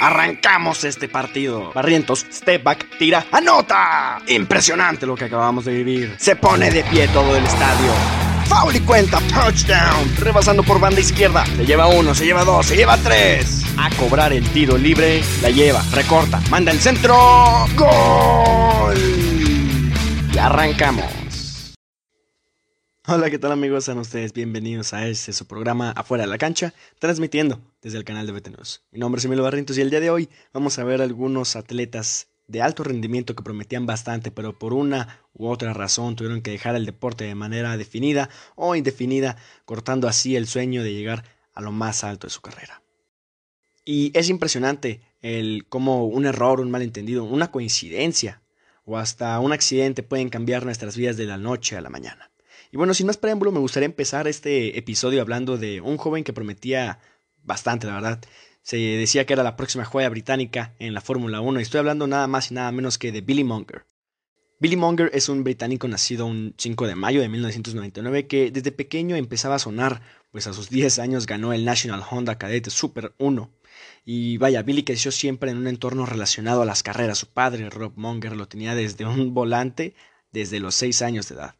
Arrancamos este partido. Barrientos, step back, tira, anota. Impresionante lo que acabamos de vivir. Se pone de pie todo el estadio. Foul y cuenta, touchdown. Rebasando por banda izquierda. Se lleva uno, se lleva dos, se lleva tres. A cobrar el tiro libre. La lleva, recorta, manda el centro. ¡Gol! Y arrancamos. Hola, ¿qué tal amigos? Sean ustedes bienvenidos a este su programa Afuera de la Cancha, transmitiendo desde el canal de BT Mi nombre es Emilio Barrientos y el día de hoy vamos a ver algunos atletas de alto rendimiento que prometían bastante, pero por una u otra razón tuvieron que dejar el deporte de manera definida o indefinida, cortando así el sueño de llegar a lo más alto de su carrera. Y es impresionante el cómo un error, un malentendido, una coincidencia o hasta un accidente pueden cambiar nuestras vidas de la noche a la mañana. Y bueno, sin más preámbulo, me gustaría empezar este episodio hablando de un joven que prometía bastante, la verdad. Se decía que era la próxima joya británica en la Fórmula 1 y estoy hablando nada más y nada menos que de Billy Monger. Billy Monger es un británico nacido un 5 de mayo de 1999 que desde pequeño empezaba a sonar, pues a sus 10 años ganó el National Honda Cadet Super 1. Y vaya, Billy creció siempre en un entorno relacionado a las carreras. Su padre, Rob Monger, lo tenía desde un volante desde los 6 años de edad.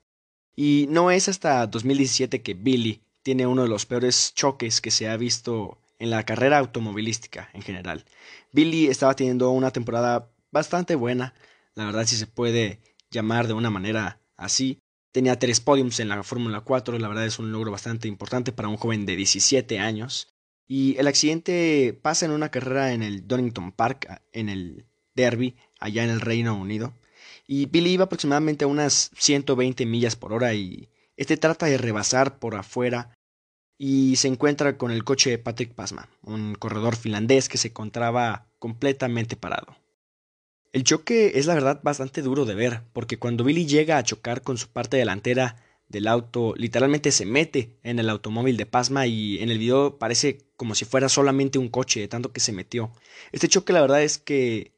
Y no es hasta 2017 que Billy tiene uno de los peores choques que se ha visto en la carrera automovilística en general. Billy estaba teniendo una temporada bastante buena, la verdad si se puede llamar de una manera así. Tenía tres podiums en la Fórmula 4, la verdad es un logro bastante importante para un joven de 17 años. Y el accidente pasa en una carrera en el Donington Park, en el Derby, allá en el Reino Unido. Y Billy iba aproximadamente a unas 120 millas por hora y este trata de rebasar por afuera y se encuentra con el coche de Patrick Pasma, un corredor finlandés que se encontraba completamente parado. El choque es la verdad bastante duro de ver, porque cuando Billy llega a chocar con su parte delantera del auto, literalmente se mete en el automóvil de Pasma y en el video parece como si fuera solamente un coche, de tanto que se metió. Este choque la verdad es que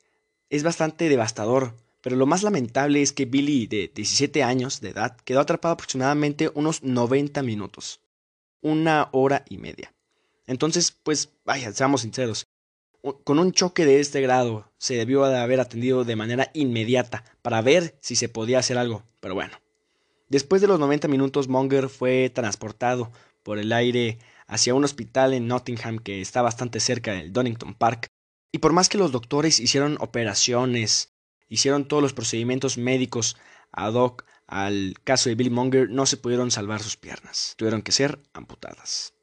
es bastante devastador, pero lo más lamentable es que Billy, de 17 años de edad, quedó atrapado aproximadamente unos 90 minutos. Una hora y media. Entonces, pues, vaya, seamos sinceros. Con un choque de este grado se debió de haber atendido de manera inmediata para ver si se podía hacer algo, pero bueno. Después de los 90 minutos, Monger fue transportado por el aire hacia un hospital en Nottingham que está bastante cerca del Donington Park. Y por más que los doctores hicieron operaciones, hicieron todos los procedimientos médicos ad hoc al caso de Billy Monger, no se pudieron salvar sus piernas. Tuvieron que ser amputadas.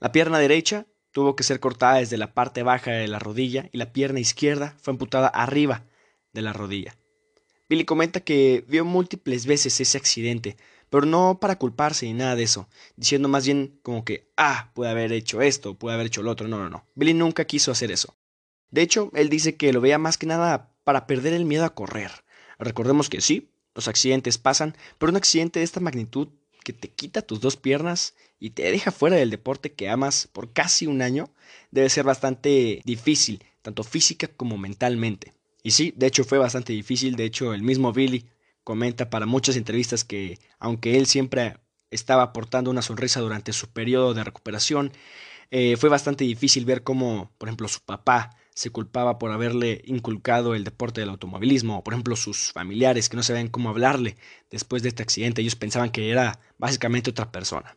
La pierna derecha tuvo que ser cortada desde la parte baja de la rodilla y la pierna izquierda fue amputada arriba de la rodilla. Billy comenta que vio múltiples veces ese accidente, pero no para culparse ni nada de eso, diciendo más bien como que, ah, puede haber hecho esto, puede haber hecho lo otro. No, no, no. Billy nunca quiso hacer eso. De hecho, él dice que lo veía más que nada para perder el miedo a correr. Recordemos que sí, los accidentes pasan, pero un accidente de esta magnitud que te quita tus dos piernas y te deja fuera del deporte que amas por casi un año debe ser bastante difícil, tanto física como mentalmente. Y sí, de hecho fue bastante difícil, de hecho el mismo Billy comenta para muchas entrevistas que aunque él siempre estaba aportando una sonrisa durante su periodo de recuperación, eh, fue bastante difícil ver cómo, por ejemplo, su papá se culpaba por haberle inculcado el deporte del automovilismo, o por ejemplo sus familiares que no sabían cómo hablarle después de este accidente, ellos pensaban que era básicamente otra persona.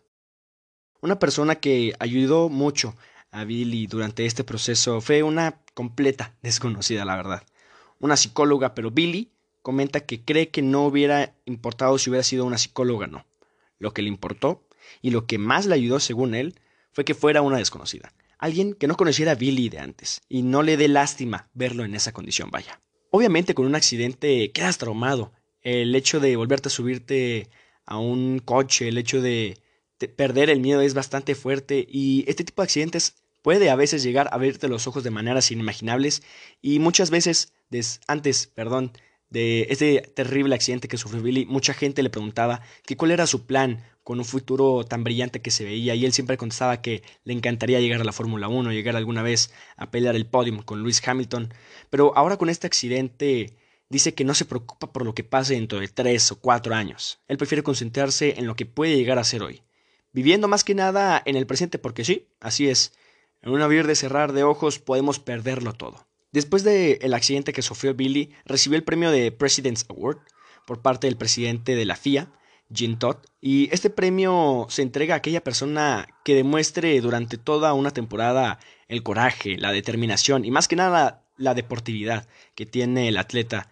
Una persona que ayudó mucho a Billy durante este proceso fue una completa desconocida, la verdad. Una psicóloga, pero Billy comenta que cree que no hubiera importado si hubiera sido una psicóloga no. Lo que le importó y lo que más le ayudó, según él, fue que fuera una desconocida alguien que no conociera a Billy de antes y no le dé lástima verlo en esa condición, vaya. Obviamente con un accidente quedas traumado. El hecho de volverte a subirte a un coche, el hecho de, perder el miedo es bastante fuerte y este tipo de accidentes puede a veces llegar a abrirte los ojos de maneras inimaginables y muchas veces antes, perdón, de este terrible accidente que sufrió Billy, mucha gente le preguntaba que cuál era su plan con un futuro tan brillante que se veía. Y él siempre contestaba que le encantaría llegar a la Fórmula 1, llegar alguna vez a pelear el podium con Lewis Hamilton, pero ahora con este accidente dice que no se preocupa por lo que pase dentro de tres o cuatro años, él prefiere concentrarse en lo que puede llegar a ser hoy, viviendo más que nada en el presente porque sí, así es, En un abrir de cerrar de ojos podemos perderlo todo. Después del accidente que sufrió Billy, recibió el premio de President's Award por parte del presidente de la FIA, Jim Todd, y este premio se entrega a aquella persona que demuestre durante toda una temporada el coraje, la determinación y más que nada la deportividad que tiene el atleta.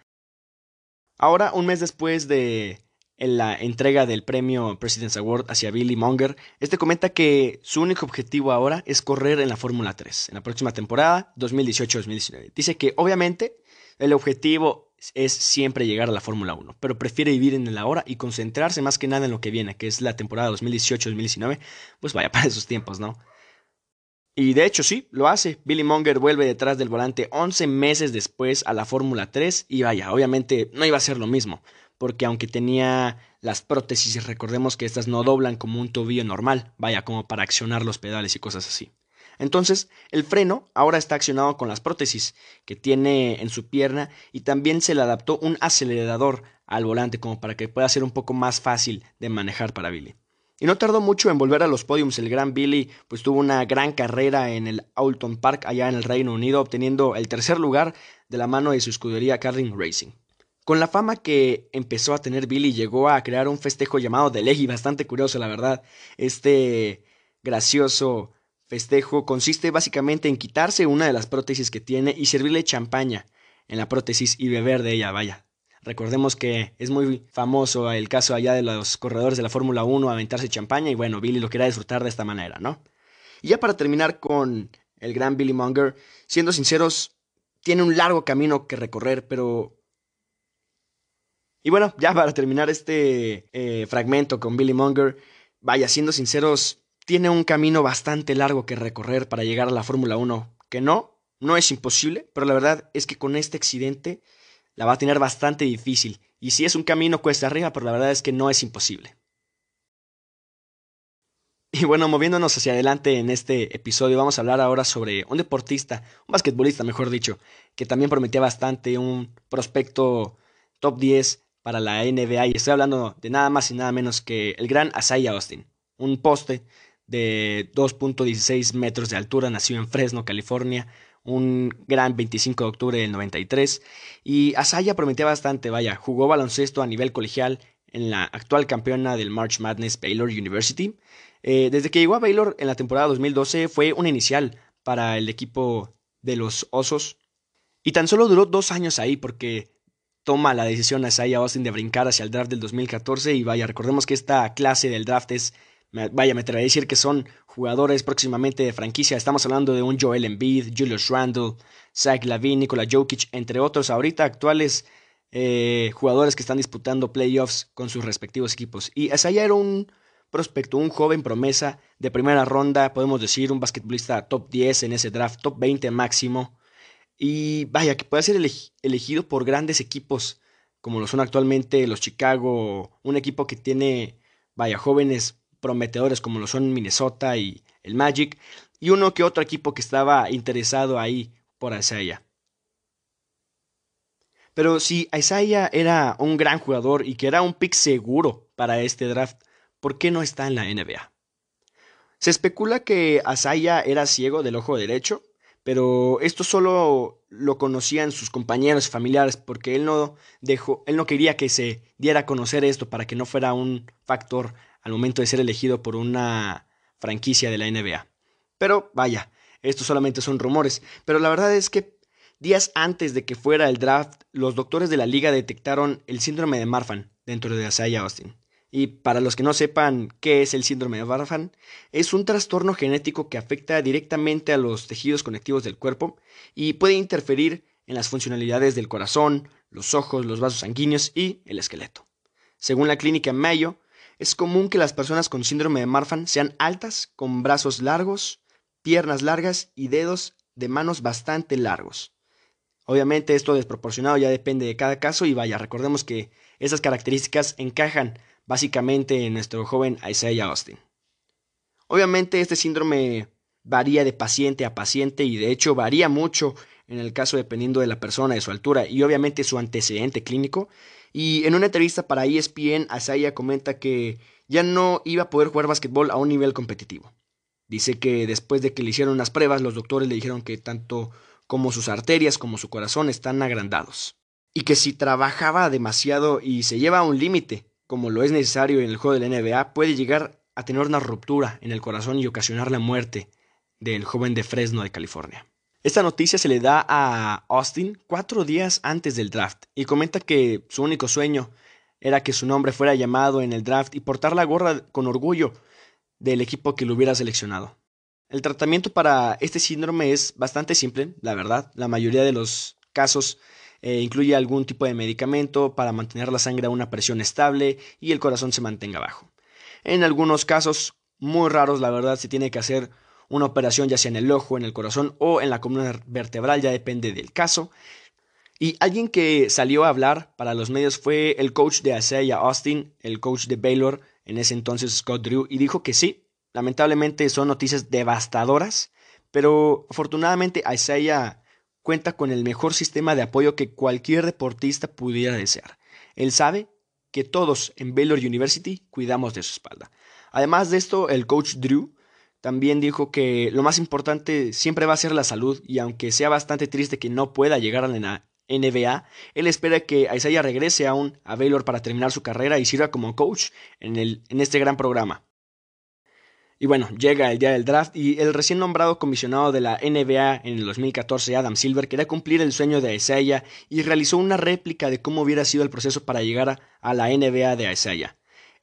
Ahora, un mes después de la entrega del premio President's Award hacia Billy Monger, este comenta que su único objetivo ahora es correr en la Fórmula 3 en la próxima temporada 2018-2019. Dice que obviamente el objetivo es siempre llegar a la Fórmula 1, pero prefiere vivir en el ahora y concentrarse más que nada en lo que viene, que es la temporada 2018-2019. Pues vaya para esos tiempos, ¿no? Y de hecho sí, lo hace. Billy Monger vuelve detrás del volante 11 meses después a la Fórmula 3 y vaya, obviamente no iba a ser lo mismo, porque aunque tenía las prótesis, recordemos que estas no doblan como un tobillo normal, vaya, como para accionar los pedales y cosas así. Entonces, el freno ahora está accionado con las prótesis que tiene en su pierna y también se le adaptó un acelerador al volante como para que pueda ser un poco más fácil de manejar para Billy. Y no tardó mucho en volver a los podiums. El gran Billy pues tuvo una gran carrera en el Alton Park allá en el Reino Unido, obteniendo el tercer lugar de la mano de su escudería Carling Racing. Con la fama que empezó a tener Billy, llegó a crear un festejo llamado The Leggy, bastante curioso la verdad. Este gracioso festejo consiste básicamente en quitarse una de las prótesis que tiene y servirle champaña en la prótesis y beber de ella, vaya. Recordemos que es muy famoso el caso allá de los corredores de la Fórmula 1 aventarse champaña y bueno, Billy lo quería disfrutar de esta manera, ¿no? Y ya para terminar con el gran Billy Monger, siendo sinceros, tiene un largo camino que recorrer, pero... Y bueno, ya para terminar este eh, fragmento con Billy Monger, vaya, siendo sinceros, tiene un camino bastante largo que recorrer para llegar a la Fórmula 1, que no, no es imposible, pero la verdad es que con este accidente la va a tener bastante difícil, y si es un camino cuesta arriba, pero la verdad es que no es imposible. Y bueno, moviéndonos hacia adelante en este episodio, vamos a hablar ahora sobre un deportista, un basquetbolista, mejor dicho, que también prometía bastante un prospecto top 10 para la NBA, y estoy hablando de nada más y nada menos que el gran Asaya Austin, un poste de 2.16 metros de altura, nació en Fresno, California, un gran 25 de octubre del 93. Y Asaya prometía bastante, vaya, jugó baloncesto a nivel colegial en la actual campeona del March Madness Baylor University. Eh, desde que llegó a Baylor en la temporada 2012 fue una inicial para el equipo de los Osos. Y tan solo duró dos años ahí porque toma la decisión Asaya Austin de brincar hacia el draft del 2014 y vaya, recordemos que esta clase del draft es vaya, me atrevería a decir que son jugadores próximamente de franquicia. Estamos hablando de un Joel Embiid, Julius Randle, Zach Lavin, Nikola Jokic, entre otros ahorita actuales eh, jugadores que están disputando playoffs con sus respectivos equipos. Y Asaya era un prospecto, un joven promesa de primera ronda, podemos decir un basquetbolista top 10 en ese draft, top 20 máximo. Y vaya, que puede ser elegido por grandes equipos como lo son actualmente los Chicago, un equipo que tiene, vaya, jóvenes prometedores como lo son Minnesota y el Magic, y uno que otro equipo que estaba interesado ahí por Isaiah. Pero si Isaiah era un gran jugador y que era un pick seguro para este draft, ¿por qué no está en la NBA? Se especula que Isaiah era ciego del ojo derecho, pero esto solo lo conocían sus compañeros y familiares porque él no dejó, él no quería que se diera a conocer esto para que no fuera un factor al momento de ser elegido por una franquicia de la NBA. Pero vaya, esto solamente son rumores, pero la verdad es que días antes de que fuera el draft, los doctores de la liga detectaron el síndrome de Marfan dentro de Isaiah Austin. Y para los que no sepan qué es el síndrome de Marfan, es un trastorno genético que afecta directamente a los tejidos conectivos del cuerpo y puede interferir en las funcionalidades del corazón, los ojos, los vasos sanguíneos y el esqueleto. Según la clínica Mayo, es común que las personas con síndrome de Marfan sean altas, con brazos largos, piernas largas y dedos de manos bastante largos. Obviamente esto desproporcionado ya depende de cada caso y vaya, recordemos que esas características encajan básicamente en nuestro joven Isaiah Austin. Obviamente este síndrome varía de paciente a paciente y de hecho varía mucho en el caso dependiendo de la persona, de su altura y obviamente su antecedente clínico y en una entrevista para ESPN, Asaya comenta que ya no iba a poder jugar básquetbol a un nivel competitivo. Dice que después de que le hicieron unas pruebas, los doctores le dijeron que tanto como sus arterias como su corazón están agrandados. Y que si trabajaba demasiado y se lleva a un límite, como lo es necesario en el juego de la NBA, puede llegar a tener una ruptura en el corazón y ocasionar la muerte del joven de Fresno de California. Esta noticia se le da a Austin cuatro días antes del draft y comenta que su único sueño era que su nombre fuera llamado en el draft y portar la gorra con orgullo del equipo que lo hubiera seleccionado. El tratamiento para este síndrome es bastante simple, la verdad. La mayoría de los casos eh, incluye algún tipo de medicamento para mantener la sangre a una presión estable y el corazón se mantenga bajo. En algunos casos muy raros, la verdad, se tiene que hacer una operación ya sea en el ojo, en el corazón o en la columna vertebral, ya depende del caso. Y alguien que salió a hablar para los medios fue el coach de Isaiah Austin, el coach de Baylor, en ese entonces Scott Drew, y dijo que sí, lamentablemente son noticias devastadoras, pero afortunadamente Isaiah cuenta con el mejor sistema de apoyo que cualquier deportista pudiera desear. Él sabe que todos en Baylor University cuidamos de su espalda. Además de esto, el coach Drew también dijo que lo más importante siempre va a ser la salud y aunque sea bastante triste que no pueda llegar a la NBA, él espera que Isaiah regrese aún a Baylor para terminar su carrera y sirva como coach en, el, en este gran programa. Y bueno, llega el día del draft y el recién nombrado comisionado de la NBA en el 2014, Adam Silver, quería cumplir el sueño de Isaiah y realizó una réplica de cómo hubiera sido el proceso para llegar a la NBA de Isaiah.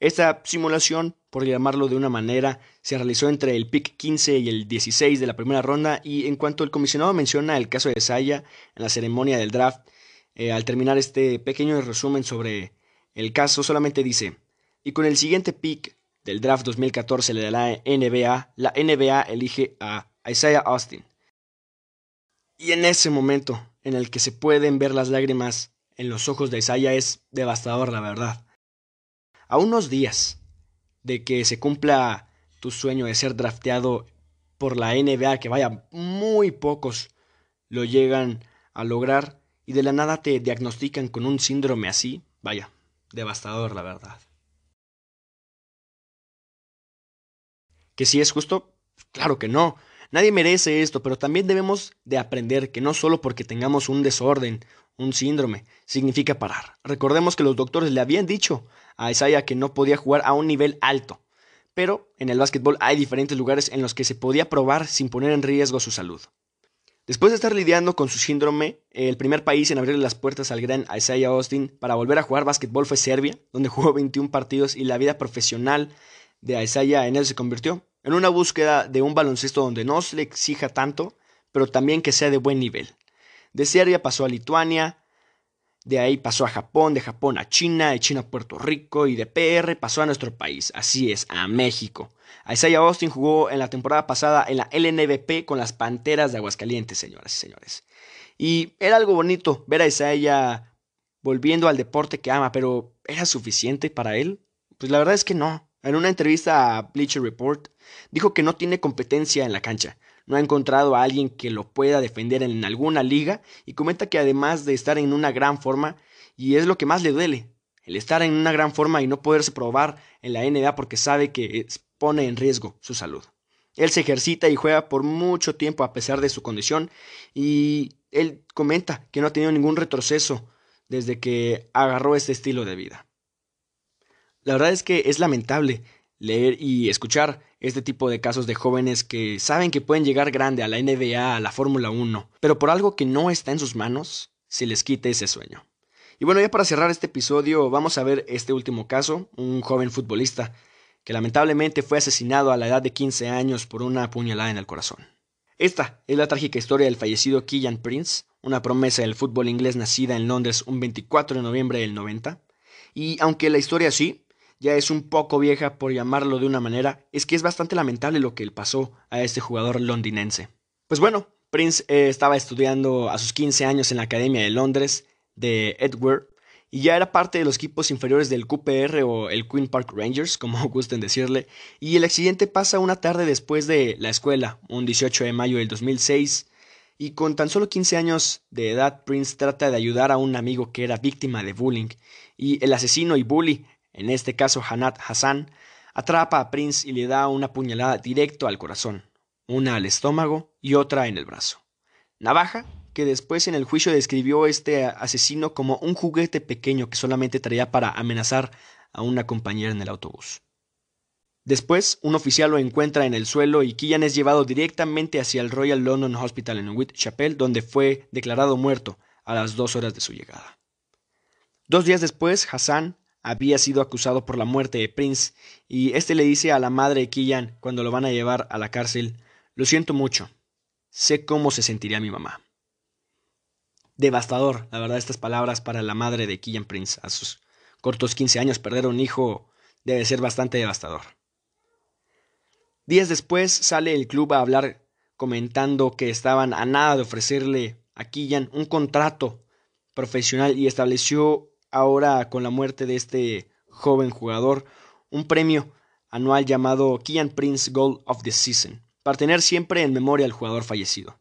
Esta simulación, por llamarlo de una manera, se realizó entre el pick 15 y el 16 de la primera ronda y en cuanto el comisionado menciona el caso de Saya en la ceremonia del draft, eh, al terminar este pequeño resumen sobre el caso solamente dice, y con el siguiente pick del draft 2014 de la NBA, la NBA elige a Isaiah Austin. Y en ese momento en el que se pueden ver las lágrimas en los ojos de Isaiah es devastador, la verdad a unos días de que se cumpla tu sueño de ser drafteado por la NBA, que vaya, muy pocos lo llegan a lograr y de la nada te diagnostican con un síndrome así, vaya, devastador la verdad. ¿Que si es justo? Claro que no. Nadie merece esto, pero también debemos de aprender que no solo porque tengamos un desorden, un síndrome, significa parar. Recordemos que los doctores le habían dicho a Isaiah que no podía jugar a un nivel alto. Pero en el básquetbol hay diferentes lugares en los que se podía probar sin poner en riesgo su salud. Después de estar lidiando con su síndrome, el primer país en abrir las puertas al gran Isaiah Austin para volver a jugar básquetbol fue Serbia, donde jugó 21 partidos y la vida profesional de Isaiah en él se convirtió en una búsqueda de un baloncesto donde no se le exija tanto, pero también que sea de buen nivel. De Serbia pasó a Lituania, de ahí pasó a Japón, de Japón a China, de China a Puerto Rico y de PR pasó a nuestro país, así es, a México. Isaiah Austin jugó en la temporada pasada en la LNBP con las Panteras de Aguascalientes, señoras y señores. Y era algo bonito ver a Isaiah volviendo al deporte que ama, pero ¿era suficiente para él? Pues la verdad es que no. En una entrevista a Bleacher Report, dijo que no tiene competencia en la cancha, no ha encontrado a alguien que lo pueda defender en alguna liga y comenta que además de estar en una gran forma, y es lo que más le duele, el estar en una gran forma y no poderse probar en la NBA porque sabe que pone en riesgo su salud. Él se ejercita y juega por mucho tiempo a pesar de su condición y él comenta que no ha tenido ningún retroceso desde que agarró este estilo de vida. La verdad es que es lamentable leer y escuchar este tipo de casos de jóvenes que saben que pueden llegar grande a la NBA, a la Fórmula 1, pero por algo que no está en sus manos, se les quita ese sueño. Y bueno, ya para cerrar este episodio, vamos a ver este último caso, un joven futbolista que lamentablemente fue asesinado a la edad de 15 años por una puñalada en el corazón. Esta es la trágica historia del fallecido Killian Prince, una promesa del fútbol inglés nacida en Londres un 24 de noviembre del 90. Y aunque la historia sí ya es un poco vieja por llamarlo de una manera, es que es bastante lamentable lo que le pasó a este jugador londinense. Pues bueno, Prince eh, estaba estudiando a sus 15 años en la Academia de Londres de Edward y ya era parte de los equipos inferiores del QPR o el Queen Park Rangers, como gusten decirle, y el accidente pasa una tarde después de la escuela, un 18 de mayo del 2006, y con tan solo 15 años de edad Prince trata de ayudar a un amigo que era víctima de bullying, y el asesino y bully en este caso Hanat Hassan, atrapa a Prince y le da una puñalada directo al corazón, una al estómago y otra en el brazo. Navaja, que después en el juicio describió este asesino como un juguete pequeño que solamente traía para amenazar a una compañera en el autobús. Después, un oficial lo encuentra en el suelo y Killian es llevado directamente hacia el Royal London Hospital en Whitechapel, donde fue declarado muerto a las dos horas de su llegada. Dos días después, Hassan había sido acusado por la muerte de Prince y este le dice a la madre de Killian cuando lo van a llevar a la cárcel, lo siento mucho, sé cómo se sentiría mi mamá. Devastador, la verdad, estas palabras para la madre de Killian Prince. A sus cortos 15 años perder un hijo debe ser bastante devastador. Días después sale el club a hablar comentando que estaban a nada de ofrecerle a Killian un contrato profesional y estableció ahora con la muerte de este joven jugador un premio anual llamado Killian Prince Gold of the Season, para tener siempre en memoria al jugador fallecido.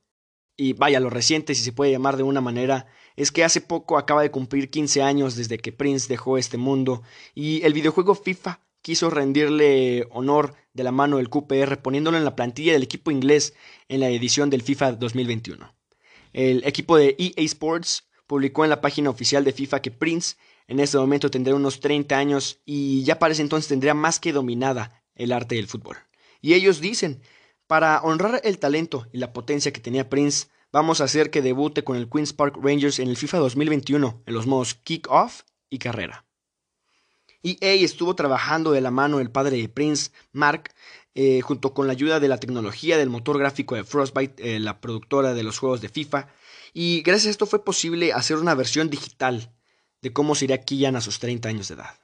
Y vaya, lo reciente, si se puede llamar de una manera, es que hace poco acaba de cumplir 15 años desde que Prince dejó este mundo y el videojuego FIFA quiso rendirle honor de la mano del QPR poniéndolo en la plantilla del equipo inglés en la edición del FIFA 2021. El equipo de EA Sports publicó en la página oficial de FIFA que Prince en este momento tendría unos 30 años y ya parece entonces tendría más que dominada el arte del fútbol. Y ellos dicen, para honrar el talento y la potencia que tenía Prince, vamos a hacer que debute con el Queen's Park Rangers en el FIFA 2021 en los modos Kick-Off y Carrera. EA estuvo trabajando de la mano del padre de Prince, Mark, eh, junto con la ayuda de la tecnología del motor gráfico de Frostbite, eh, la productora de los juegos de FIFA, y gracias a esto fue posible hacer una versión digital de cómo sería Killian a sus 30 años de edad.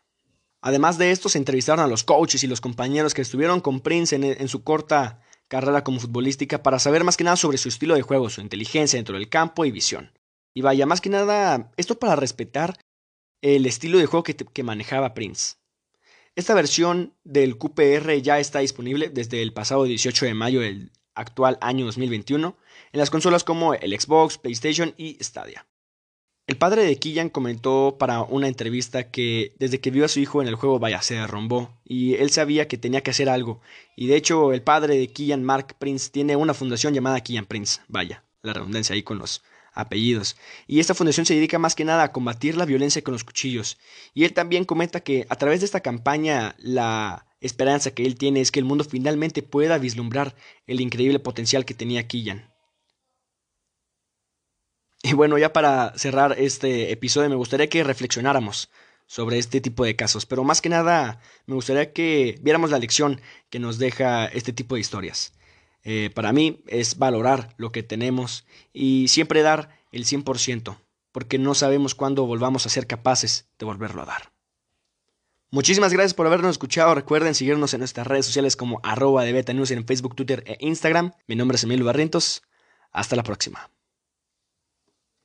Además de esto, se entrevistaron a los coaches y los compañeros que estuvieron con Prince en, su corta carrera como futbolística para saber más que nada sobre su estilo de juego, su inteligencia dentro del campo y visión. Y vaya, más que nada, esto para respetar el estilo de juego que, manejaba Prince. Esta versión del QPR ya está disponible desde el pasado 18 de mayo del actual año 2021 en las consolas como el Xbox, PlayStation y Stadia. El padre de Killian comentó para una entrevista que desde que vio a su hijo en el juego vaya se derrumbó y él sabía que tenía que hacer algo y de hecho el padre de Killian Mark Prince tiene una fundación llamada Killian Prince, vaya, la redundancia ahí con los apellidos. Y esta fundación se dedica más que nada a combatir la violencia con los cuchillos. Y él también comenta que a través de esta campaña la esperanza que él tiene es que el mundo finalmente pueda vislumbrar el increíble potencial que tenía Killian. Y bueno, ya para cerrar este episodio me gustaría que reflexionáramos sobre este tipo de casos, pero más que nada me gustaría que viéramos la lección que nos deja este tipo de historias. Eh, para mí es valorar lo que tenemos y siempre dar el 100%, porque no sabemos cuándo volvamos a ser capaces de volverlo a dar. Muchísimas gracias por habernos escuchado. Recuerden seguirnos en nuestras redes sociales como arroba de Beta News en Facebook, Twitter e Instagram. Mi nombre es Emilio Barrientos. Hasta la próxima.